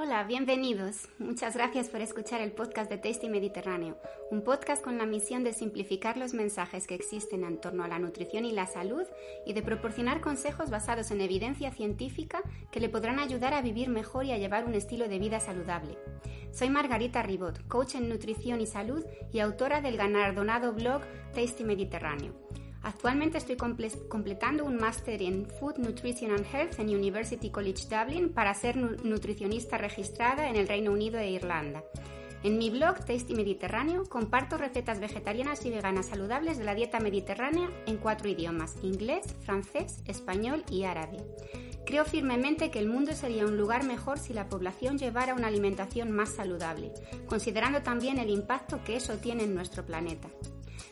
Hola, bienvenidos. Muchas gracias por escuchar el podcast de Tasty Mediterráneo, un podcast con la misión de simplificar los mensajes que existen en torno a la nutrición y la salud y de proporcionar consejos basados en evidencia científica que le podrán ayudar a vivir mejor y a llevar un estilo de vida saludable. Soy Margarita Ribot, coach en nutrición y salud y autora del galardonado blog Tasty Mediterráneo. Actualmente estoy completando un máster en Food, Nutrition and Health en University College Dublin para ser nutricionista registrada en el Reino Unido e Irlanda. En mi blog Tasty Mediterráneo comparto recetas vegetarianas y veganas saludables de la dieta mediterránea en cuatro idiomas, inglés, francés, español y árabe. Creo firmemente que el mundo sería un lugar mejor si la población llevara una alimentación más saludable, considerando también el impacto que eso tiene en nuestro planeta.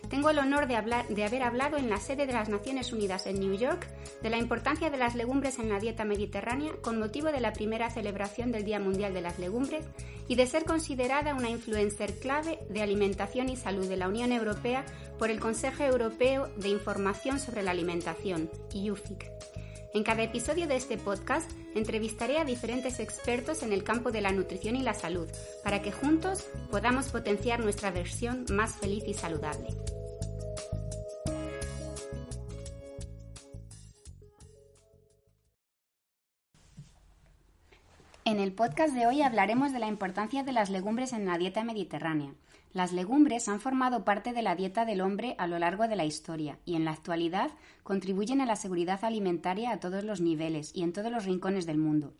Tengo el honor de, haber hablado en la sede de las Naciones Unidas en New York de la importancia de las legumbres en la dieta mediterránea con motivo de la primera celebración del Día Mundial de las Legumbres y de ser considerada una influencer clave de alimentación y salud de la Unión Europea por el Consejo Europeo de Información sobre la Alimentación, IUFIC. En cada episodio de este podcast entrevistaré a diferentes expertos en el campo de la nutrición y la salud para que juntos podamos potenciar nuestra versión más feliz y saludable. En el podcast de hoy hablaremos de la importancia de las legumbres en la dieta mediterránea. Las legumbres han formado parte de la dieta del hombre a lo largo de la historia y en la actualidad contribuyen a la seguridad alimentaria a todos los niveles y en todos los rincones del mundo.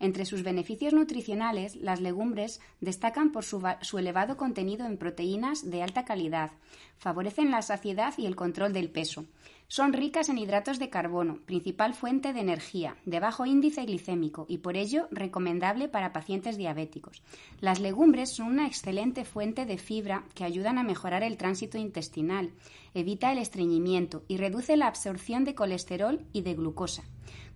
Entre sus beneficios nutricionales, las legumbres destacan por su, elevado contenido en proteínas de alta calidad, favorecen la saciedad y el control del peso, son ricas en hidratos de carbono, principal fuente de energía, de bajo índice glicémico y por ello recomendable para pacientes diabéticos. Las legumbres son una excelente fuente de fibra que ayudan a mejorar el tránsito intestinal, evita el estreñimiento y reduce la absorción de colesterol y de glucosa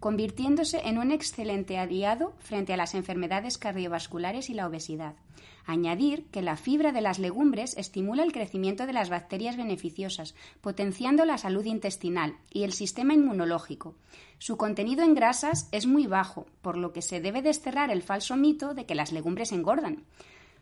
convirtiéndose en un excelente aliado frente a las enfermedades cardiovasculares y la obesidad. Añadir que la fibra de las legumbres estimula el crecimiento de las bacterias beneficiosas, potenciando la salud intestinal y el sistema inmunológico. Su contenido en grasas es muy bajo, por lo que se debe desterrar el falso mito de que las legumbres engordan.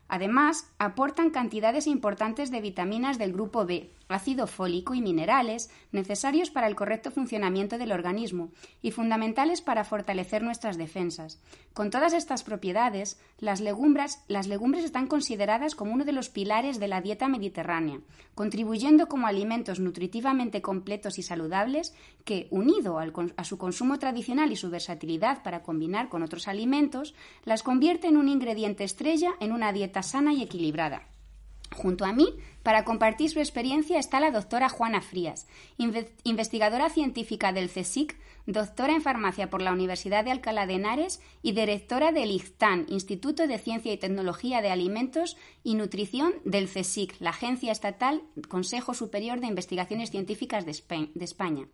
Además, aportan cantidades importantes de vitaminas del grupo B, ácido fólico y minerales necesarios para el correcto funcionamiento del organismo y fundamentales para fortalecer nuestras defensas. Con todas estas propiedades, las legumbres, las legumbres están consideradas como uno de los pilares de la dieta mediterránea, contribuyendo como alimentos nutritivamente completos y saludables que, unido a su consumo tradicional y su versatilidad para combinar con otros alimentos, las convierte en un ingrediente estrella en una dieta sana y equilibrada. Junto a mí, para compartir su experiencia, está la doctora Juana Frías, investigadora científica del CSIC, doctora en farmacia por la Universidad de Alcalá de Henares y directora del ICTAN, Instituto de Ciencia y Tecnología de Alimentos y Nutrición del CSIC, la Agencia Estatal Consejo Superior de Investigaciones Científicas de España.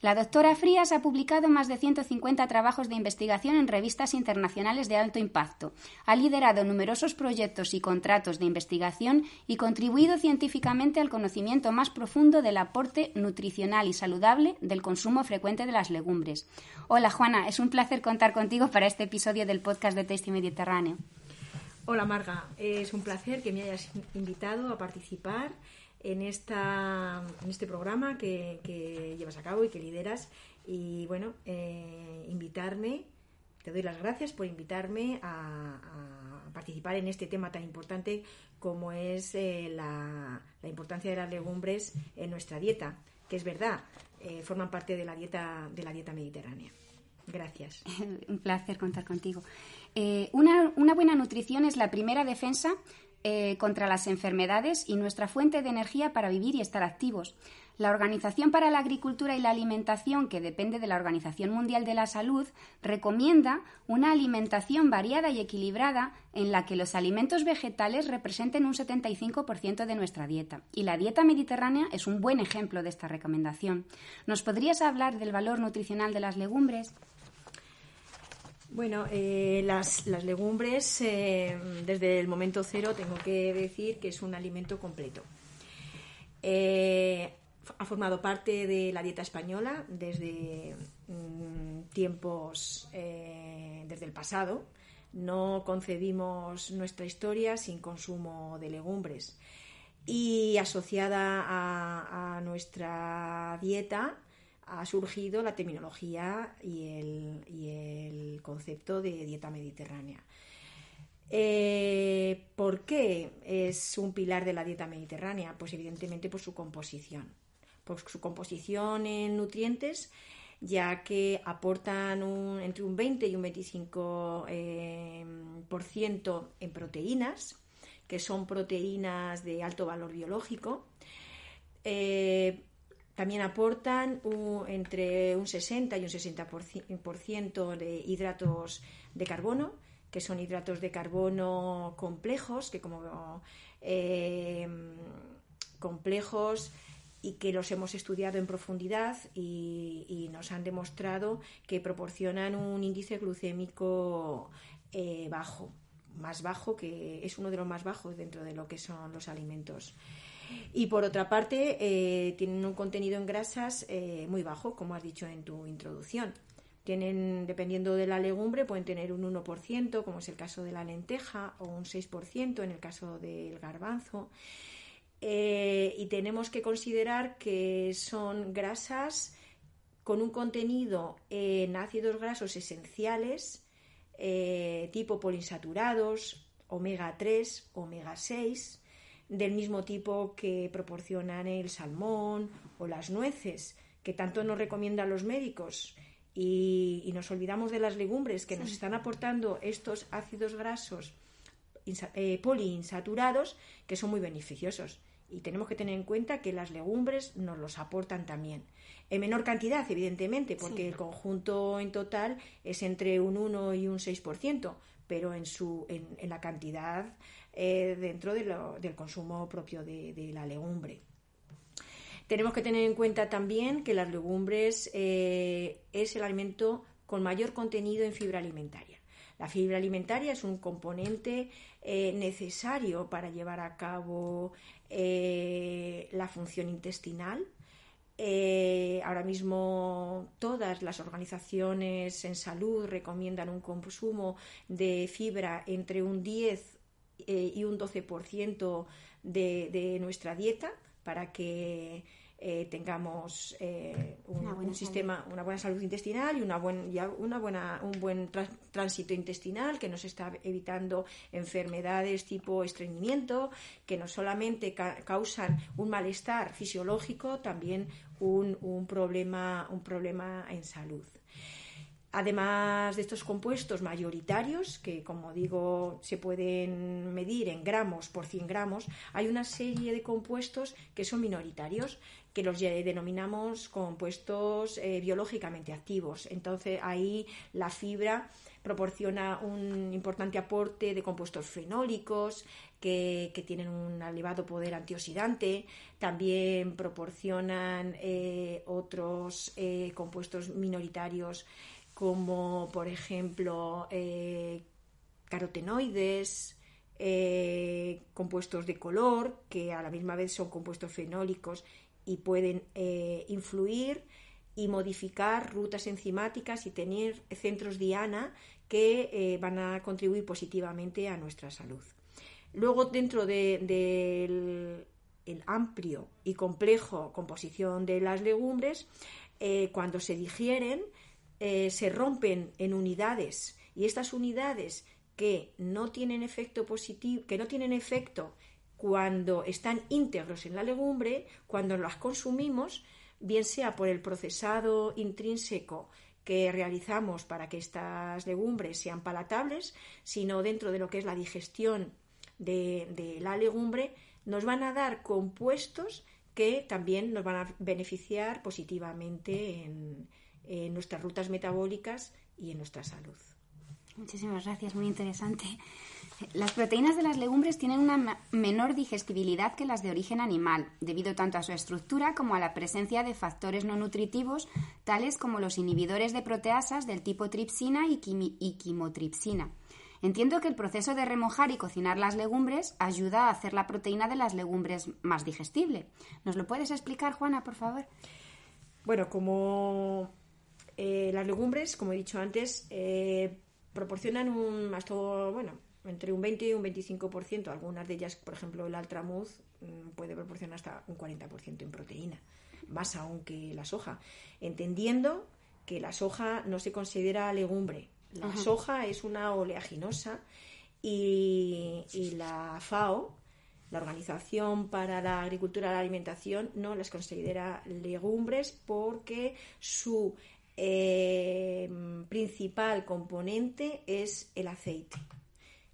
La doctora Frías ha publicado más de 150 trabajos de investigación en revistas internacionales de alto impacto, ha liderado numerosos proyectos y contratos de investigación y contribuido científicamente al conocimiento más profundo del aporte nutricional y saludable del consumo frecuente de las legumbres. Hola Juana, es un placer contar contigo para este episodio del podcast de Tasty Mediterráneo. Hola Marga, es un placer que me hayas invitado a participar en, esta, en este programa que, llevas a cabo y que lideras. Y bueno, eh, invitarme, te doy las gracias por invitarme a, participar en este tema tan importante como es eh, la, importancia de las legumbres en nuestra dieta, que es verdad, eh, forman parte de la dieta, de la dieta mediterránea. Gracias. Un placer contar contigo. una, una, buena nutrición es la primera defensa eh, contra las enfermedades y nuestra fuente de energía para vivir y estar activos. La Organización para la Agricultura y la Alimentación, que depende de la Organización Mundial de la Salud, recomienda una alimentación variada y equilibrada en la que los alimentos vegetales representen un 75% de nuestra dieta. Y la dieta mediterránea es un buen ejemplo de esta recomendación. ¿Nos podrías hablar del valor nutricional de las legumbres? Bueno, eh, las, legumbres, eh, desde el momento cero, tengo que decir que es un alimento completo. Eh, ha formado parte de la dieta española desde mm, tiempos, desde el pasado. No concebimos nuestra historia sin consumo de legumbres. Y asociada a, nuestra dieta ha surgido la terminología y el, concepto de dieta mediterránea. Eh, ¿Por qué es un pilar de la dieta mediterránea? Pues evidentemente por su composición por su composición en nutrientes, ya que aportan entre un 20 y un 25% eh, por ciento en proteínas, que son proteínas de alto valor biológico. Eh, también aportan entre un 60 y un 60% de hidratos de carbono, que son hidratos de carbono complejos, que como eh, complejos y que los hemos estudiado en profundidad y, nos han demostrado que proporcionan un índice glucémico eh, bajo, más bajo, que es uno de los más bajos dentro de lo que son los alimentos. Y por otra parte, eh, tienen un contenido en grasas eh, muy bajo, como has dicho en tu introducción. Tienen, dependiendo de la legumbre, pueden tener un 1%, como es el caso de la lenteja, o un 6% en el caso del garbanzo. Eh, y tenemos que considerar que son grasas con un contenido en ácidos grasos esenciales tipo poliinsaturados, omega 3, omega 6, del mismo tipo que proporcionan el salmón o las nueces, que tanto nos recomiendan los médicos. Y, nos olvidamos de las legumbres que nos están aportando estos ácidos grasos eh, poliinsaturados que son muy beneficiosos y tenemos que tener en cuenta que las legumbres nos los aportan también. En menor cantidad, evidentemente, porque el conjunto en total es entre un 1 y un 6%, pero en, su, en, la cantidad eh, dentro del consumo propio de, la legumbre. Tenemos que tener en cuenta también que las legumbres eh, es el alimento con mayor contenido en fibra alimentaria. La fibra alimentaria es un componente eh, necesario para llevar a cabo la función intestinal. Ahora mismo todas las organizaciones en salud recomiendan un consumo de fibra entre un 10 y un 12% de, de nuestra dieta para que eh, tengamos eh, un, sistema, una buena salud intestinal y una, buen, una buena, un buen tránsito intestinal que nos está evitando enfermedades tipo estreñimiento, que no solamente causan un malestar fisiológico, también un, un, problema, un problema en salud. Además de estos compuestos mayoritarios, que como digo se pueden medir en gramos por 100 gramos, hay una serie de compuestos que son minoritarios, que los denominamos compuestos eh, biológicamente activos. Entonces ahí la fibra proporciona un importante aporte de compuestos fenólicos que, tienen un elevado poder antioxidante, también proporcionan eh, otros eh, compuestos minoritarios como por ejemplo carotenoides, compuestos de color, que a la misma vez son compuestos fenólicos y pueden eh, influir y modificar rutas enzimáticas y tener centros diana que eh, van a contribuir positivamente a nuestra salud. Luego, dentro del amplio y complejo composición de las legumbres, eh, cuando se digieren, se rompen en unidades. Y estas unidades que no tienen efecto positivo, que no tienen efecto cuando están íntegros en la legumbre, cuando las consumimos, bien sea por el procesado intrínseco que realizamos para que estas legumbres sean palatables, sino dentro de lo que es la digestión de, la legumbre nos van a dar compuestos que también nos van a beneficiar positivamente en, en nuestras rutas metabólicas y en nuestra salud. Muchísimas gracias, muy interesante. Las proteínas de las legumbres tienen una menor digestibilidad que las de origen animal, debido tanto a su estructura como a la presencia de factores no nutritivos, tales como los inhibidores de proteasas del tipo tripsina y, quimotripsina. Entiendo que el proceso de remojar y cocinar las legumbres ayuda a hacer la proteína de las legumbres más digestible. ¿Nos lo puedes explicar, Juana, por favor? Bueno, como eh, las legumbres, como he dicho antes, eh, proporcionan un, hasta, bueno, entre un 20 y un 25%. Algunas de ellas, por ejemplo, el altramuz mm, puede proporcionar hasta un 40% en proteína, más aún que la soja, entendiendo que la soja no se considera legumbre. La soja es una oleaginosa y, la FAO, la Organización para la Agricultura y la Alimentación, no las considera legumbres porque su eh, principal componente es el aceite.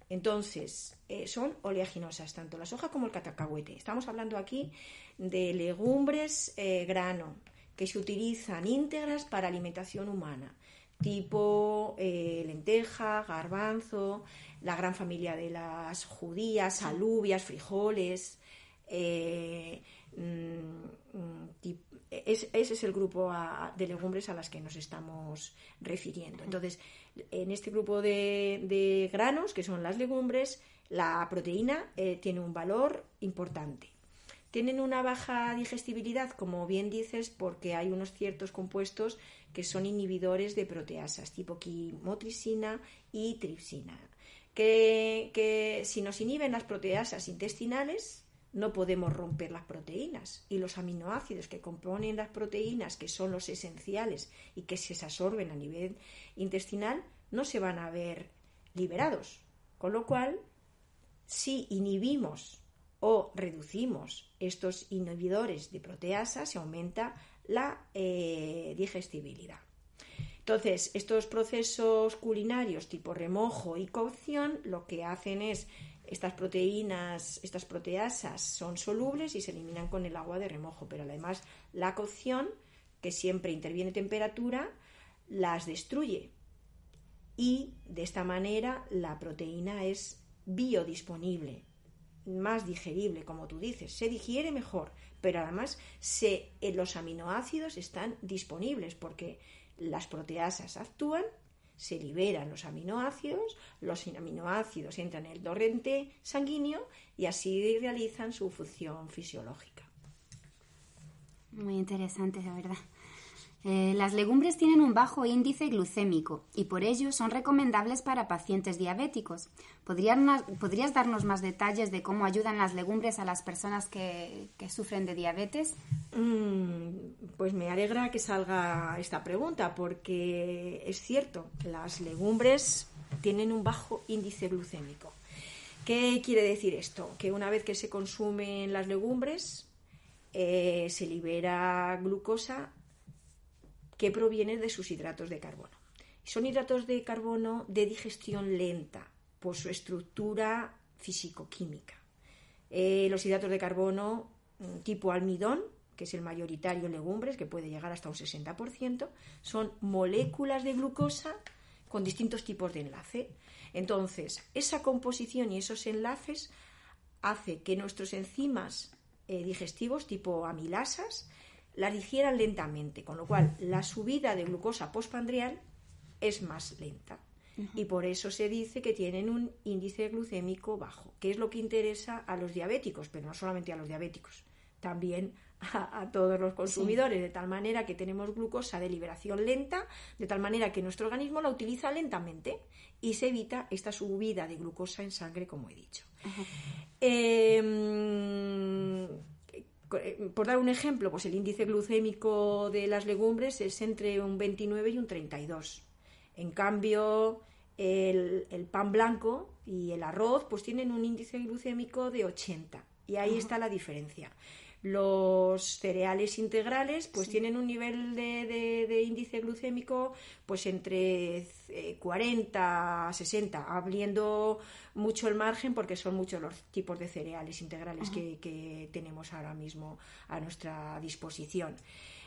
Entonces, eh, son oleaginosas, tanto la soja como el catacahuete. Estamos hablando aquí de legumbres eh, grano, que se utilizan íntegras para alimentación humana, tipo eh, lenteja, garbanzo, la gran familia de las judías, alubias, frijoles. Mm, mm, ese es el grupo de legumbres a las que nos estamos refiriendo. Entonces, en este grupo de, granos, que son las legumbres, la proteína eh, tiene un valor importante. Tienen una baja digestibilidad, como bien dices, porque hay unos ciertos compuestos que son inhibidores de proteasas, tipo quimotricina y tripsina, que, que si nos inhiben las proteasas intestinales, no podemos romper las proteínas y los aminoácidos que componen las proteínas, que son los esenciales y que se absorben a nivel intestinal, no se van a ver liberados. Con lo cual, si inhibimos o reducimos estos inhibidores de proteasa, se aumenta la eh, digestibilidad. Entonces, estos procesos culinarios tipo remojo y cocción lo que hacen es estas proteínas, estas proteasas son solubles y se eliminan con el agua de remojo, pero además la cocción, que siempre interviene temperatura, las destruye. Y de esta manera la proteína es biodisponible, más digerible, como tú dices, se digiere mejor, pero además se, eh, los aminoácidos están disponibles porque las proteasas actúan se liberan los aminoácidos, los aminoácidos entran en el torrente sanguíneo y así realizan su función fisiológica. Muy interesante, la verdad. Eh, las legumbres tienen un bajo índice glucémico y por ello son recomendables para pacientes diabéticos. ¿Podrías darnos más detalles de cómo ayudan las legumbres a las personas que, sufren de diabetes? Mm, pues me alegra que salga esta pregunta porque es cierto, las legumbres tienen un bajo índice glucémico. ¿Qué quiere decir esto? Que una vez que se consumen las legumbres, eh, se libera glucosa que provienen de sus hidratos de carbono. Son hidratos de carbono de digestión lenta por su estructura físico-química. Eh, los hidratos de carbono mm, tipo almidón, que es el mayoritario en legumbres, que puede llegar hasta un 60%, son moléculas de glucosa con distintos tipos de enlace. Entonces, esa composición y esos enlaces hace que nuestros enzimas eh, digestivos tipo amilasas las digieran lentamente, con lo cual la subida de glucosa postpandrial es más lenta. Y por eso se dice que tienen un índice glucémico bajo, que es lo que interesa a los diabéticos, pero no solamente a los diabéticos, también a, todos los consumidores, de tal manera que tenemos glucosa de liberación lenta, de tal manera que nuestro organismo la utiliza lentamente y se evita esta subida de glucosa en sangre, como he dicho. Eh, por dar un ejemplo, pues el índice glucémico de las legumbres es entre un 29 y un 32. En cambio, el, pan blanco y el arroz pues tienen un índice glucémico de 80. Y ahí está la diferencia. Los cereales integrales pues tienen un nivel de, índice glucémico pues entre 40 eh, a 60, abriendo mucho el margen porque son muchos los tipos de cereales integrales que, que tenemos ahora mismo a nuestra disposición.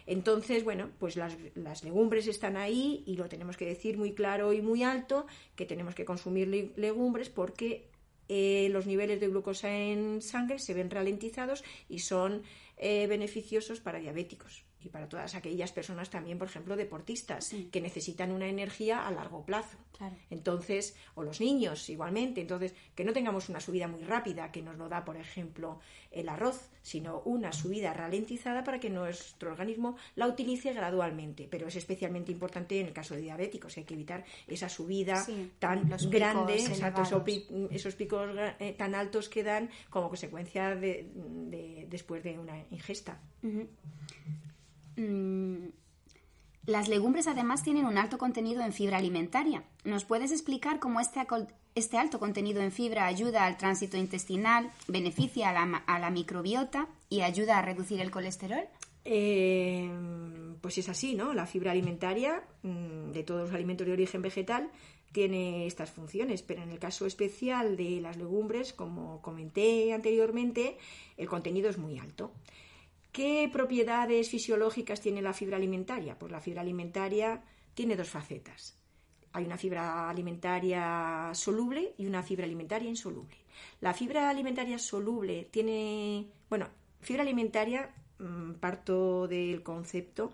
Entonces, bueno, pues las, legumbres están ahí y lo tenemos que decir muy claro y muy alto, que tenemos que consumir legumbres porque eh, los niveles de glucosa en sangre se ven ralentizados y son eh, beneficiosos para diabéticos y para todas aquellas personas también, por ejemplo, deportistas, que necesitan una energía a largo plazo. Entonces, o los niños igualmente, entonces, que no tengamos una subida muy rápida que nos lo da, por ejemplo, el arroz, sino una subida ralentizada para que nuestro organismo la utilice gradualmente. Pero es especialmente importante en el caso de diabéticos, hay que evitar esa subida tan grande, esos, picos eh, tan altos que dan como consecuencia de, después de una ingesta. Mm, las legumbres además tienen un alto contenido en fibra alimentaria. ¿Nos puedes explicar cómo este, este alto contenido en fibra ayuda al tránsito intestinal, beneficia a la, microbiota y ayuda a reducir el colesterol? Eh, pues es así, ¿no? La fibra alimentaria mm, de todos los alimentos de origen vegetal tiene estas funciones, pero en el caso especial de las legumbres, como comenté anteriormente, el contenido es muy alto. ¿Qué propiedades fisiológicas tiene la fibra alimentaria? Pues la fibra alimentaria tiene dos facetas. Hay una fibra alimentaria soluble y una fibra alimentaria insoluble. La fibra alimentaria soluble tiene, bueno, fibra alimentaria, mm, parto del concepto,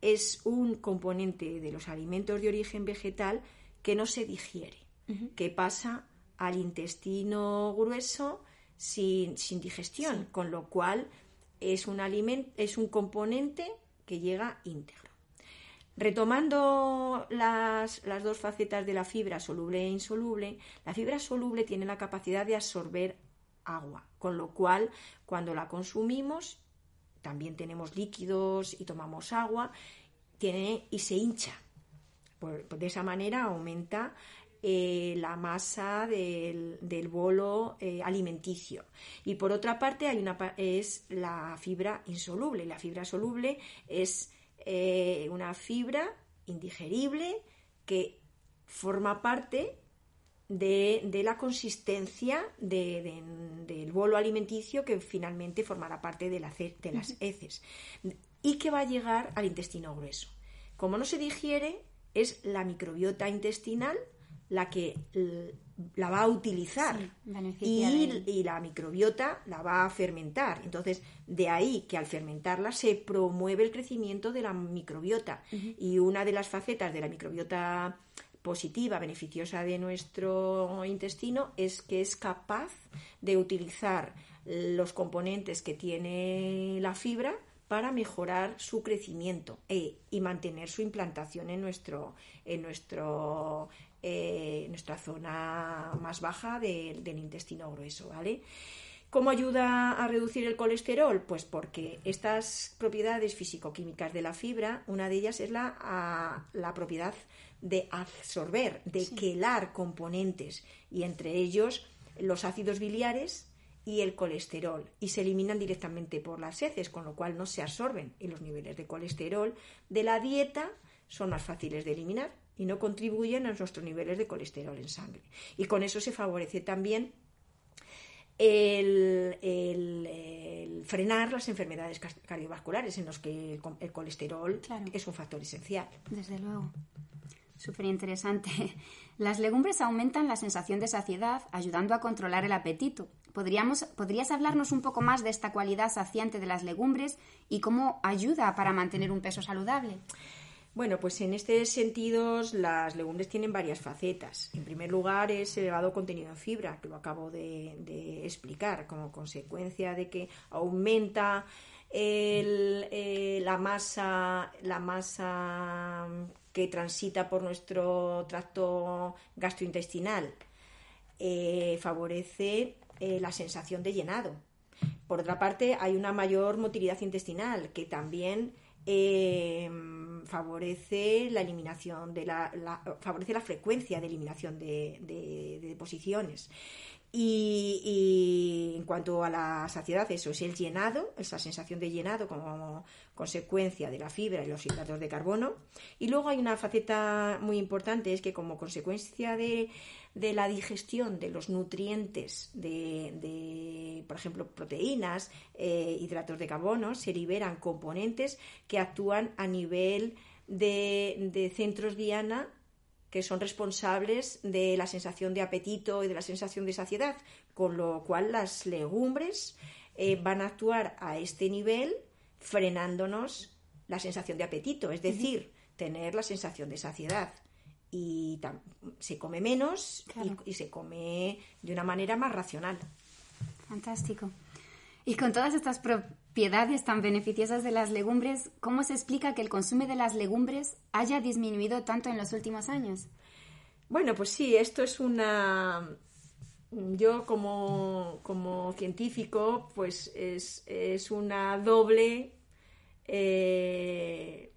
es un componente de los alimentos de origen vegetal que no se digiere, que pasa al intestino grueso sin, digestión, con lo cual es un, es un componente que llega íntegro. Retomando las, dos facetas de la fibra soluble e insoluble, la fibra soluble tiene la capacidad de absorber agua, con lo cual cuando la consumimos también tenemos líquidos y tomamos agua tiene, y se hincha. de esa manera aumenta eh, la masa del, bolo eh, alimenticio. Y por otra parte hay una, es la fibra insoluble. La fibra soluble es eh, una fibra indigerible que forma parte de, la consistencia del bolo alimenticio que finalmente formará parte de, de las heces y que va a llegar al intestino grueso. Como no se digiere, es la microbiota intestinal la que la va a utilizar y, la microbiota la va a fermentar. Entonces, de ahí que al fermentarla se promueve el crecimiento de la microbiota. Y una de las facetas de la microbiota positiva, beneficiosa de nuestro intestino, es que es capaz de utilizar los componentes que tiene la fibra para mejorar su crecimiento e, y mantener su implantación en nuestro, en nuestro eh, nuestra zona más baja del intestino grueso, ¿vale? ¿Cómo ayuda a reducir el colesterol? Pues porque estas propiedades físico-químicas de la fibra, una de ellas es la, la propiedad de absorber, de quelar componentes, y entre ellos los ácidos biliares y el colesterol, y se eliminan directamente por las heces, con lo cual no se absorben, y los niveles de colesterol de la dieta son más fáciles de eliminar y no contribuyen a nuestros niveles de colesterol en sangre. Y con eso se favorece también el, frenar las enfermedades cardiovasculares en los que el, colesterol es un factor esencial. Desde luego. Súper interesante. Las legumbres aumentan la sensación de saciedad, ayudando a controlar el apetito. ¿Podríamos, ¿Podrías hablarnos un poco más de esta cualidad saciante de las legumbres y cómo ayuda para mantener un peso saludable? Bueno, pues en este sentido las legumbres tienen varias facetas. En primer lugar es elevado contenido en fibra, que lo acabo de, explicar, como consecuencia de que aumenta eh, la masa, la masa que transita por nuestro tracto gastrointestinal. Eh, favorece eh, la sensación de llenado. Por otra parte, hay una mayor motilidad intestinal que también eh, favorece la eliminación de la, favorece la frecuencia de eliminación de, de deposiciones. Y, en cuanto a la saciedad, eso es el llenado, esa sensación de llenado como consecuencia de la fibra y los hidratos de carbono. Y luego hay una faceta muy importante, es que como consecuencia de, la digestión de los nutrientes de, por ejemplo, proteínas, eh, hidratos de carbono, se liberan componentes que actúan a nivel de, de centros diana que son responsables de la sensación de apetito y de la sensación de saciedad, con lo cual las legumbres eh, van a actuar a este nivel frenándonos la sensación de apetito, es decir, tener la sensación de saciedad. Y se come menos y, y se come de una manera más racional. Fantástico. Y con todas estas propiedades tan beneficiosas de las legumbres, ¿cómo se explica que el consumo de las legumbres haya disminuido tanto en los últimos años? Bueno, pues sí, esto es una... Yo como, como científico, pues es, es una doble... Eh,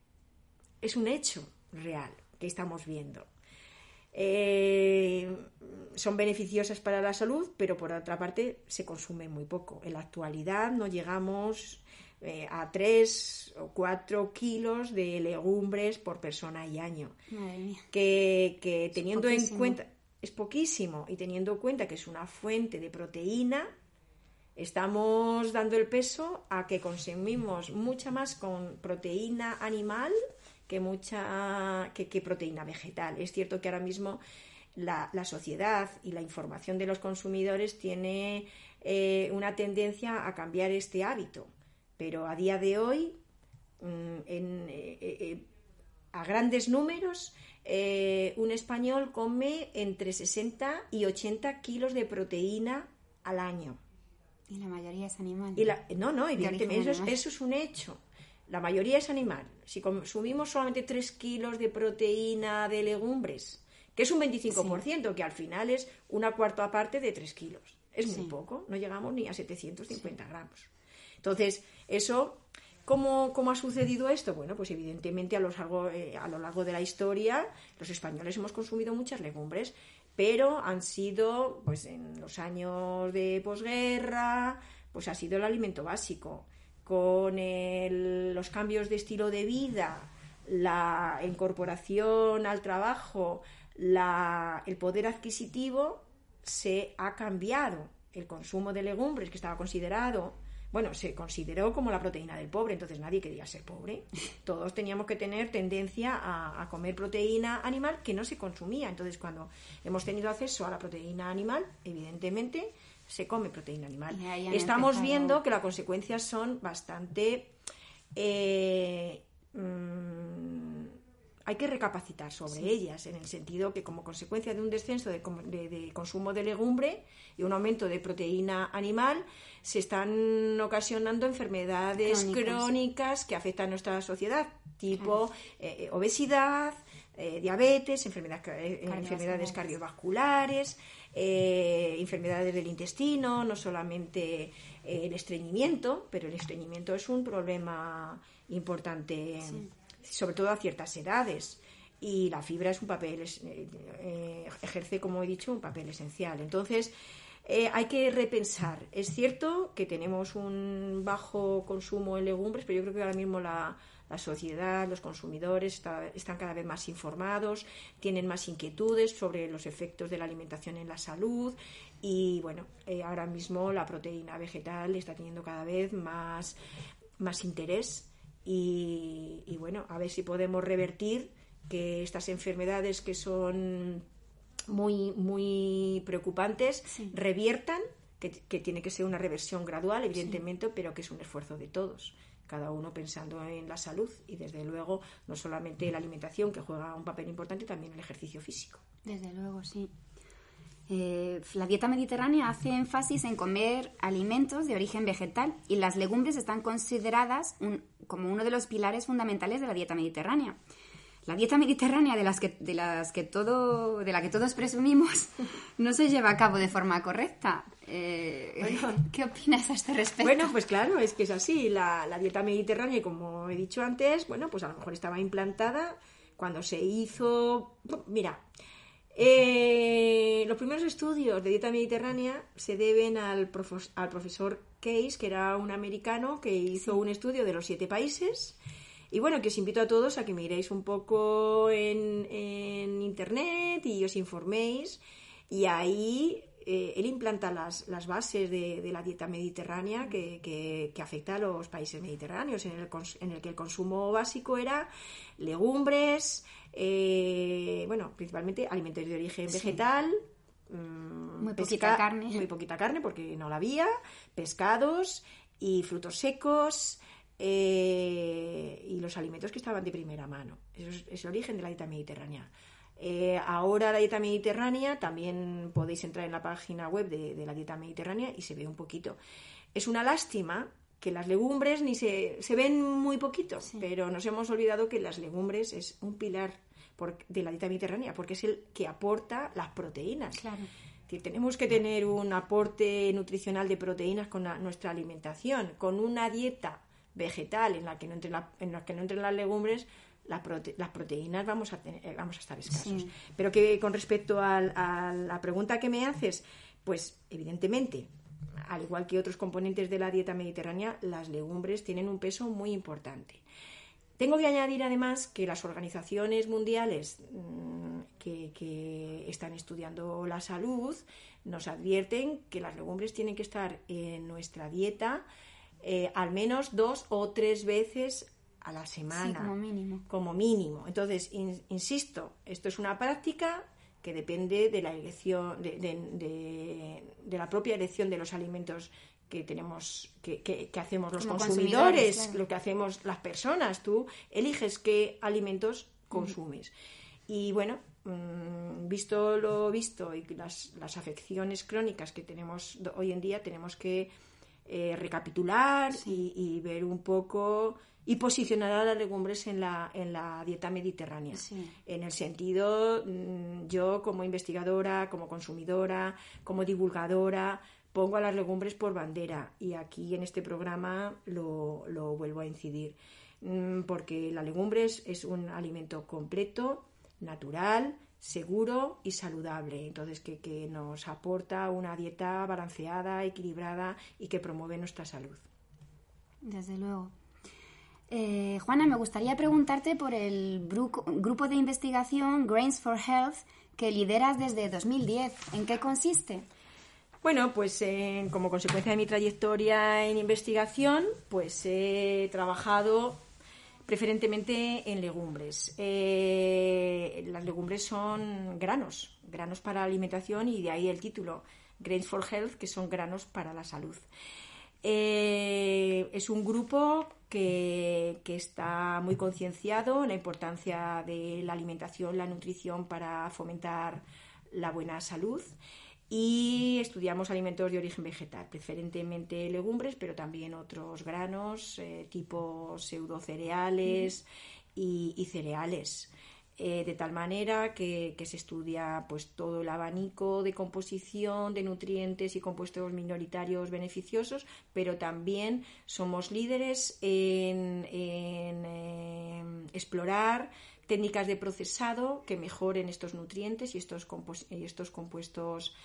es un hecho real que estamos viendo. Eh, son beneficiosas para la salud, pero por otra parte se consume muy poco. En la actualidad no llegamos eh, a 3 o 4 kilos de legumbres por persona y año. Que, teniendo en cuenta, es poquísimo, y teniendo en cuenta que es una fuente de proteína, estamos dando el peso a que consumimos mucha más con proteína animal que mucha que, proteína vegetal. Es cierto que ahora mismo la, sociedad y la información de los consumidores tiene eh, una tendencia a cambiar este hábito, pero a día de hoy, mm, eh, eh, a grandes números, un español come entre 60 y 80 kilos de proteína al año. Y la mayoría es animal. no, no, evidentemente, eso eso es un hecho la mayoría es animal. Si consumimos solamente 3 kilos de proteína de legumbres, que es un 25%, que al final es una cuarta parte de 3 kilos. Es muy poco, no llegamos ni a 750 gramos. Entonces, eso, ¿cómo, ¿cómo, ha sucedido esto? Bueno, pues evidentemente a lo, largo, eh, a lo largo de la historia los españoles hemos consumido muchas legumbres, pero han sido, pues en los años de posguerra, pues ha sido el alimento básico con los cambios de estilo de vida, la incorporación al trabajo, el poder adquisitivo, se ha cambiado. El consumo de legumbres, que estaba considerado, bueno, se consideró como la proteína del pobre, entonces nadie quería ser pobre. Todos teníamos que tener tendencia a, a comer proteína animal que no se consumía. Entonces, cuando hemos tenido acceso a la proteína animal, evidentemente, se come proteína animal. Estamos viendo que las consecuencias son bastante... Eh, mm, hay que recapacitar sobre ellas, en el sentido que como consecuencia de un descenso de, consumo de legumbre y un aumento de proteína animal, se están ocasionando enfermedades crónicas, que afectan a nuestra sociedad, tipo eh, eh, obesidad, diabetes, enfermedades cardiovasculares, eh, enfermedades del intestino, no solamente eh, el estreñimiento, pero el estreñimiento es un problema importante, sobre todo a ciertas edades. Y la fibra es un papel, eh, ejerce, como he dicho, un papel esencial. Entonces, hay que repensar. Es cierto que tenemos un bajo consumo en legumbres, pero yo creo que ahora mismo la, la sociedad, los consumidores están cada vez más informados, tienen más inquietudes sobre los efectos de la alimentación en la salud y bueno, eh, ahora mismo la proteína vegetal está teniendo cada vez más, más interés y, bueno, a ver si podemos revertir que estas enfermedades que son muy, muy preocupantes reviertan, que, tiene que ser una reversión gradual, evidentemente, pero que es un esfuerzo de todos cada uno pensando en la salud y desde luego no solamente la alimentación que juega un papel importante, también el ejercicio físico. Desde luego, sí. Eh, la dieta mediterránea hace énfasis en comer alimentos de origen vegetal y las legumbres están consideradas como uno de los pilares fundamentales de la dieta mediterránea. La dieta mediterránea de las que, de las que todo, de la que todos presumimos, no se lleva a cabo de forma correcta. Eh, ¿Qué opinas a este respecto? Bueno, pues claro, es que es así. La, la dieta mediterránea, como he dicho antes, bueno, pues a lo mejor estaba implantada cuando se hizo. Mira, eh, los primeros estudios de dieta mediterránea se deben al, al profesor Case, que era un americano que hizo un estudio de los siete países. Y bueno, que os invito a todos a que miréis un poco en, en internet y os informéis. Y ahí eh, él implanta las, las bases de, de, la dieta mediterránea que, que, que, afecta a los países mediterráneos, en el, en el que el consumo básico era legumbres, eh, bueno, principalmente alimentos de origen vegetal. Mmm, muy poquita carne. Muy poquita carne porque no la había, pescados y frutos secos. Eh, y los alimentos que estaban de primera mano. Eso es, es el origen de la dieta mediterránea. Eh, ahora la dieta mediterránea, también podéis entrar en la página web de, de, la dieta mediterránea y se ve un poquito. Es una lástima que las legumbres ni se, se ven muy poquito, sí. pero nos hemos olvidado que las legumbres es un pilar por, de la dieta mediterránea, porque es el que aporta las proteínas. Claro. Tenemos que tener un aporte nutricional de proteínas con la, nuestra alimentación, con una dieta vegetal en la que no entren, la, en la que no entren las legumbres, la prote las proteínas vamos a, tener, vamos a estar escasos. Sí. Pero que con respecto a, a, la pregunta que me haces, pues evidentemente, al igual que otros componentes de la dieta mediterránea, las legumbres tienen un peso muy importante. Tengo que añadir además que las organizaciones mundiales que, que, están estudiando la salud nos advierten que las legumbres tienen que estar en nuestra dieta eh, al menos dos o tres veces a la semana. Sí, como mínimo. Como mínimo. Entonces, in, insisto, esto es una práctica que depende de la elección, de, de, de, de, la propia elección de los alimentos que tenemos, que, que, que hacemos los Como consumidores, consumidores claro. lo que hacemos las personas. Tú eliges qué alimentos consumes. Mm. Y bueno, mmm, visto lo visto y las, las afecciones crónicas que tenemos hoy en día, tenemos que eh, recapitular sí. y, y, ver un poco y posicionar a las legumbres en la, en la dieta mediterránea. Sí. En el sentido, yo como investigadora, como consumidora, como divulgadora, pongo a las legumbres por bandera y aquí en este programa lo, lo vuelvo a incidir. Porque la legumbres es un alimento completo, natural, seguro y saludable. Entonces, que, que, nos aporta una dieta balanceada, equilibrada y que promueve nuestra salud. Desde luego. Eh, Juana, me gustaría preguntarte por el grupo de investigación Grains for Health que lideras desde 2010. ¿En qué consiste? Bueno, pues eh, como consecuencia de mi trayectoria en investigación, pues he trabajado preferentemente en legumbres. Eh, las legumbres son granos, granos para la alimentación y de ahí el título, Grains for Health, que son granos para la salud. Eh, es un grupo que, que está muy concienciado en la importancia de la alimentación, la nutrición para fomentar la buena salud y estudiamos alimentos de origen vegetal, preferentemente legumbres, pero también otros granos eh, tipo pseudocereales y, cereales. Eh, de tal manera que, se estudia pues todo el abanico de composición de nutrientes y compuestos minoritarios beneficiosos, pero también somos líderes en, en eh, explorar técnicas de procesado que mejoren estos nutrientes y estos, y estos compuestos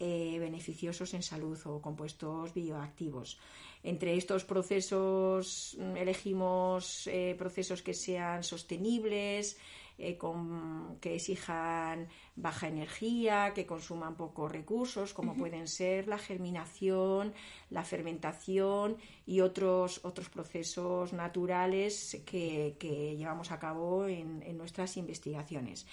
eh, beneficiosos en salud o compuestos bioactivos. Entre estos procesos mm, elegimos eh, procesos que sean sostenibles, eh, con, que exijan baja energía, que consuman pocos recursos, como uh -huh. pueden ser la germinación, la fermentación y otros, otros procesos naturales que, que llevamos a cabo en, en nuestras investigaciones.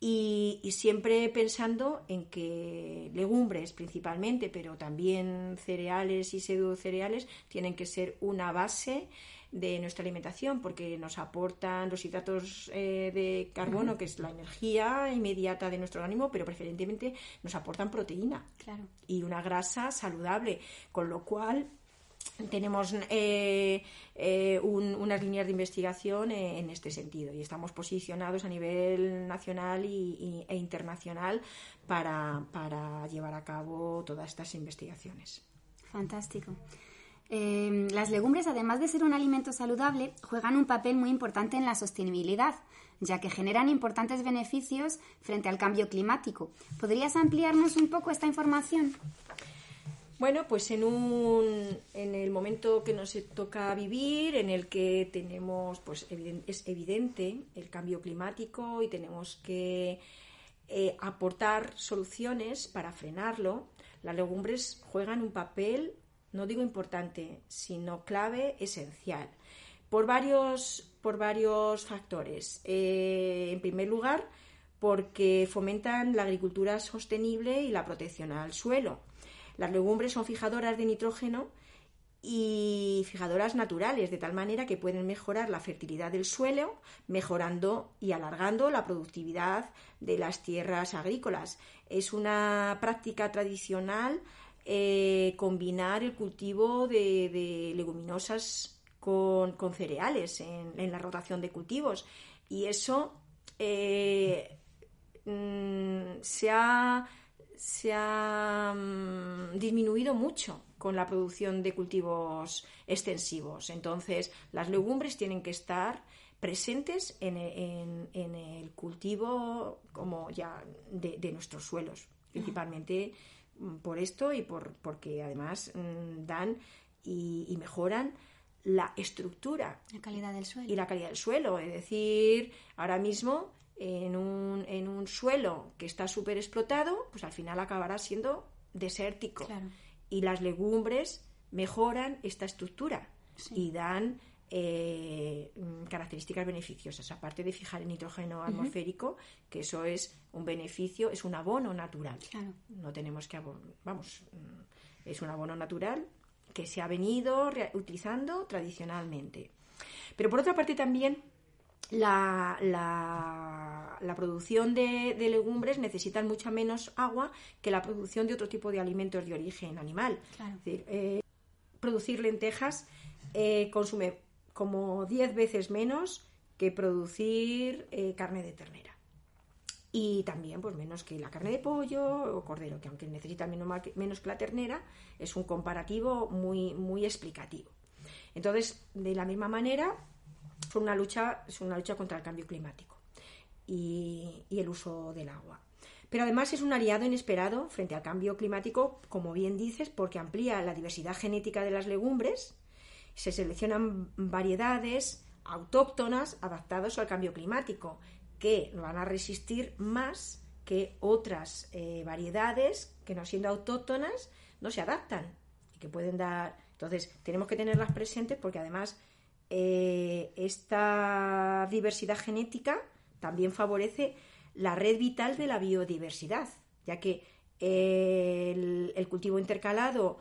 Y, y, siempre pensando en que legumbres principalmente, pero también cereales y pseudocereales tienen que ser una base de nuestra alimentación porque nos aportan los hidratos eh, de carbono, uh -huh. que es la energía inmediata de nuestro organismo, pero preferentemente nos aportan proteína claro. y una grasa saludable, con lo cual tenemos eh, eh, unas líneas de investigación en este sentido y estamos posicionados a nivel nacional y, e internacional para, llevar a cabo todas estas investigaciones. Fantástico. Eh, las legumbres, además de ser un alimento saludable, juegan un papel muy importante en la sostenibilidad, ya que generan importantes beneficios frente al cambio climático. ¿Podrías ampliarnos un poco esta información? Bueno, pues en, un, en el momento que nos toca vivir, en el que tenemos, pues es evidente el cambio climático y tenemos que eh, aportar soluciones para frenarlo, las legumbres juegan un papel, no digo importante, sino clave, esencial, por varios, por varios factores. Eh, en primer lugar, porque fomentan la agricultura sostenible y la protección al suelo las legumbres son fijadoras de nitrógeno y fijadoras naturales, de tal manera que pueden mejorar la fertilidad del suelo, mejorando y alargando la productividad de las tierras agrícolas. Es una práctica tradicional eh, combinar el cultivo de, leguminosas con, cereales en, la rotación de cultivos y eso eh, mm, se ha se ha mm, disminuido mucho con la producción de cultivos extensivos. Entonces, las legumbres tienen que estar presentes en, el cultivo como ya de, nuestros suelos, principalmente por esto y por, porque además mm, dan y, mejoran la estructura. La calidad del suelo. Y la calidad del suelo. Es decir, ahora mismo en un, en un suelo que está súper explotado, pues al final acabará siendo desértico. Y las legumbres mejoran esta estructura y dan eh, características beneficiosas, aparte de fijar el nitrógeno atmosférico, que eso es un beneficio, es un abono natural. No tenemos que, vamos, mm, es un abono natural que se ha venido utilizando tradicionalmente. Pero por otra parte también la, la, producción de, legumbres necesita mucha menos agua que la producción de otro tipo de alimentos de origen animal. Eh, producir lentejas eh, consume como 10 veces menos que producir eh, carne de ternera. Y también, pues menos que la carne de pollo o cordero, que aunque necesita menos, que la ternera, es un comparativo muy, muy explicativo. Entonces, de la misma manera, una lucha, es una lucha contra el cambio climático y, el uso del agua. Pero además es un aliado inesperado frente al cambio climático, como bien dices, porque amplía la diversidad genética de las legumbres, se seleccionan variedades autóctonas adaptadas al cambio climático, que van a resistir más que otras eh, variedades que no siendo autóctonas no se adaptan y que pueden dar. Entonces tenemos que tenerlas presentes porque además eh, esta diversidad genética también favorece la red vital de la biodiversidad, ya que el, cultivo intercalado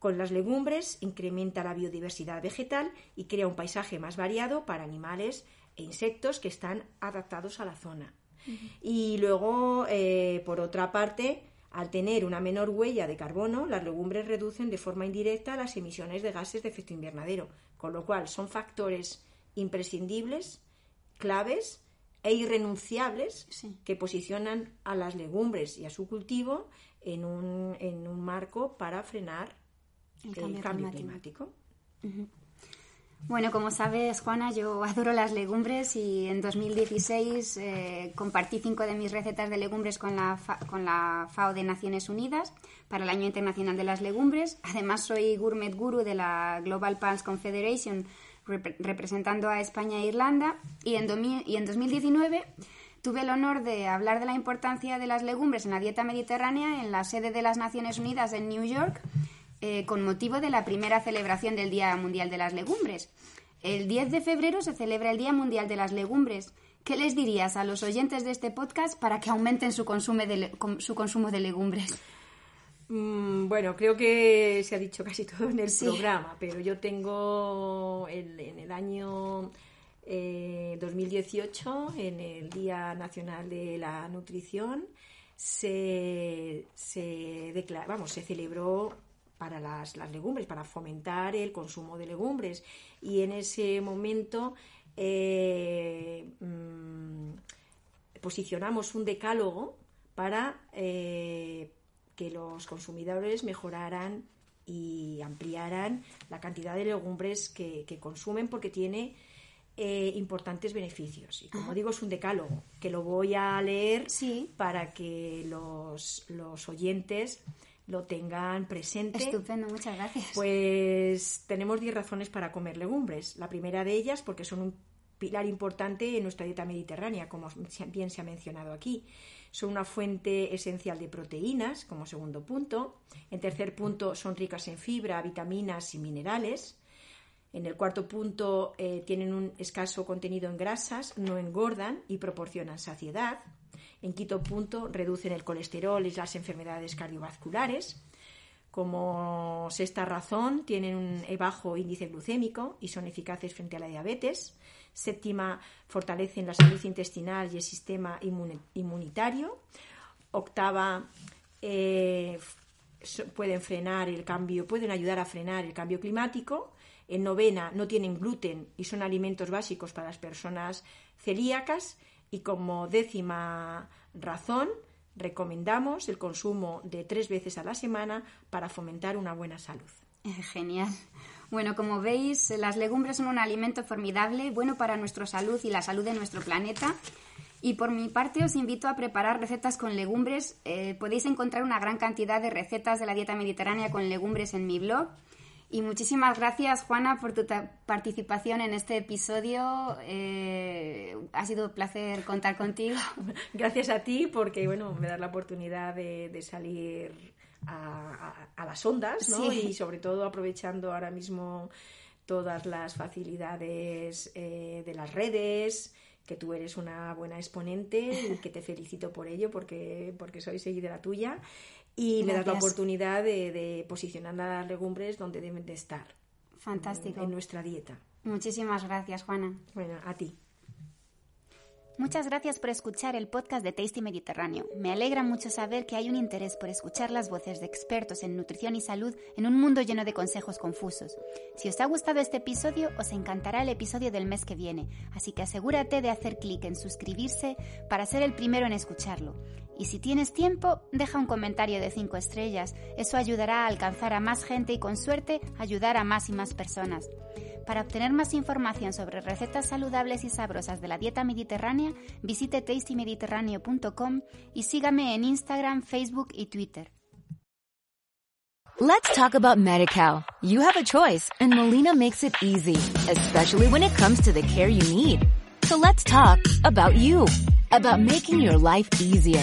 con las legumbres incrementa la biodiversidad vegetal y crea un paisaje más variado para animales e insectos que están adaptados a la zona. Y luego, eh, por otra parte, al tener una menor huella de carbono, las legumbres reducen de forma indirecta las emisiones de gases de efecto invernadero, con lo cual son factores imprescindibles, claves e irrenunciables que posicionan a las legumbres y a su cultivo en un, en un marco para frenar el cambio, climático. Bueno, como sabes, Juana, yo adoro las legumbres y en 2016 eh, compartí cinco de mis recetas de legumbres con la, con la FAO de Naciones Unidas para el Año Internacional de las Legumbres. Además, soy gourmet guru de la Global Pals Confederation, representando a España e Irlanda. Y en, y en 2019 tuve el honor de hablar de la importancia de las legumbres en la dieta mediterránea en la sede de las Naciones Unidas en New York eh, con motivo de la primera celebración del Día Mundial de las Legumbres. El 10 de febrero se celebra el Día Mundial de las Legumbres. ¿Qué les dirías a los oyentes de este podcast para que aumenten su, consumo de, su consumo de legumbres? Mm, bueno, creo que se ha dicho casi todo en el programa, pero yo tengo en el año 2018, eh, en el Día Nacional de la Nutrición, se, se, vamos, se celebró para las, legumbres, para fomentar el consumo de legumbres. Y en ese momento eh, mm, posicionamos un decálogo para eh, que los consumidores mejoraran y ampliaran la cantidad de legumbres que, consumen porque tiene eh, importantes beneficios. Y como digo, es un decálogo que lo voy a leer para que los, los oyentes lo tengan presente. Estupendo, muchas gracias. Pues tenemos 10 razones para comer legumbres. La primera de ellas, porque son un pilar importante en nuestra dieta mediterránea, como bien se ha mencionado aquí. Son una fuente esencial de proteínas, como segundo punto. En tercer punto, son ricas en fibra, vitaminas y minerales. En el cuarto punto, eh, tienen un escaso contenido en grasas, no engordan y proporcionan saciedad. En quinto punto, reducen el colesterol y las enfermedades cardiovasculares. Como sexta razón, tienen un bajo índice glucémico y son eficaces frente a la diabetes. Séptima, fortalecen la salud intestinal y el sistema inmunitario. Octava, eh, pueden frenar el cambio, pueden ayudar a frenar el cambio climático. En novena, no tienen gluten y son alimentos básicos para las personas celíacas. Y como décima razón, recomendamos el consumo de tres veces a la semana para fomentar una buena salud. Genial. Bueno, como veis, las legumbres son un alimento formidable, bueno para nuestra salud y la salud de nuestro planeta. Y por mi parte os invito a preparar recetas con legumbres. Eh, podéis encontrar una gran cantidad de recetas de la dieta mediterránea con legumbres en mi blog. Y muchísimas gracias, Juana, por tu participación en este episodio. Eh, ha sido un placer contar contigo. Gracias a ti, porque bueno, me das la oportunidad de salir a, las ondas, ¿no? Y sobre todo aprovechando ahora mismo todas las facilidades eh, de las redes, que tú eres una buena exponente y que te felicito por ello porque, porque soy seguidora tuya y me das la oportunidad de, posicionar a las legumbres donde deben de estar. Fantástico. en nuestra dieta. Muchísimas gracias, Juana. Bueno, a ti. Muchas gracias por escuchar el podcast de Tasty Mediterráneo. Me alegra mucho saber que hay un interés por escuchar las voces de expertos en nutrición y salud en un mundo lleno de consejos confusos. Si os ha gustado este episodio, os encantará el episodio del mes que viene, así que asegúrate de hacer clic en suscribirse para ser el primero en escucharlo. Y si tienes tiempo, deja un comentario de 5 estrellas. Eso ayudará a alcanzar a más gente y con suerte ayudar a más y más personas. Para obtener más información sobre recetas saludables y sabrosas de la dieta mediterránea, visite tastymediterráneo.com y sígame en Instagram, Facebook y Twitter. Let's talk about MediCal. You have a choice and Molina makes it easy, especially when it comes to the care you need. So let's talk about you, about making your life easier.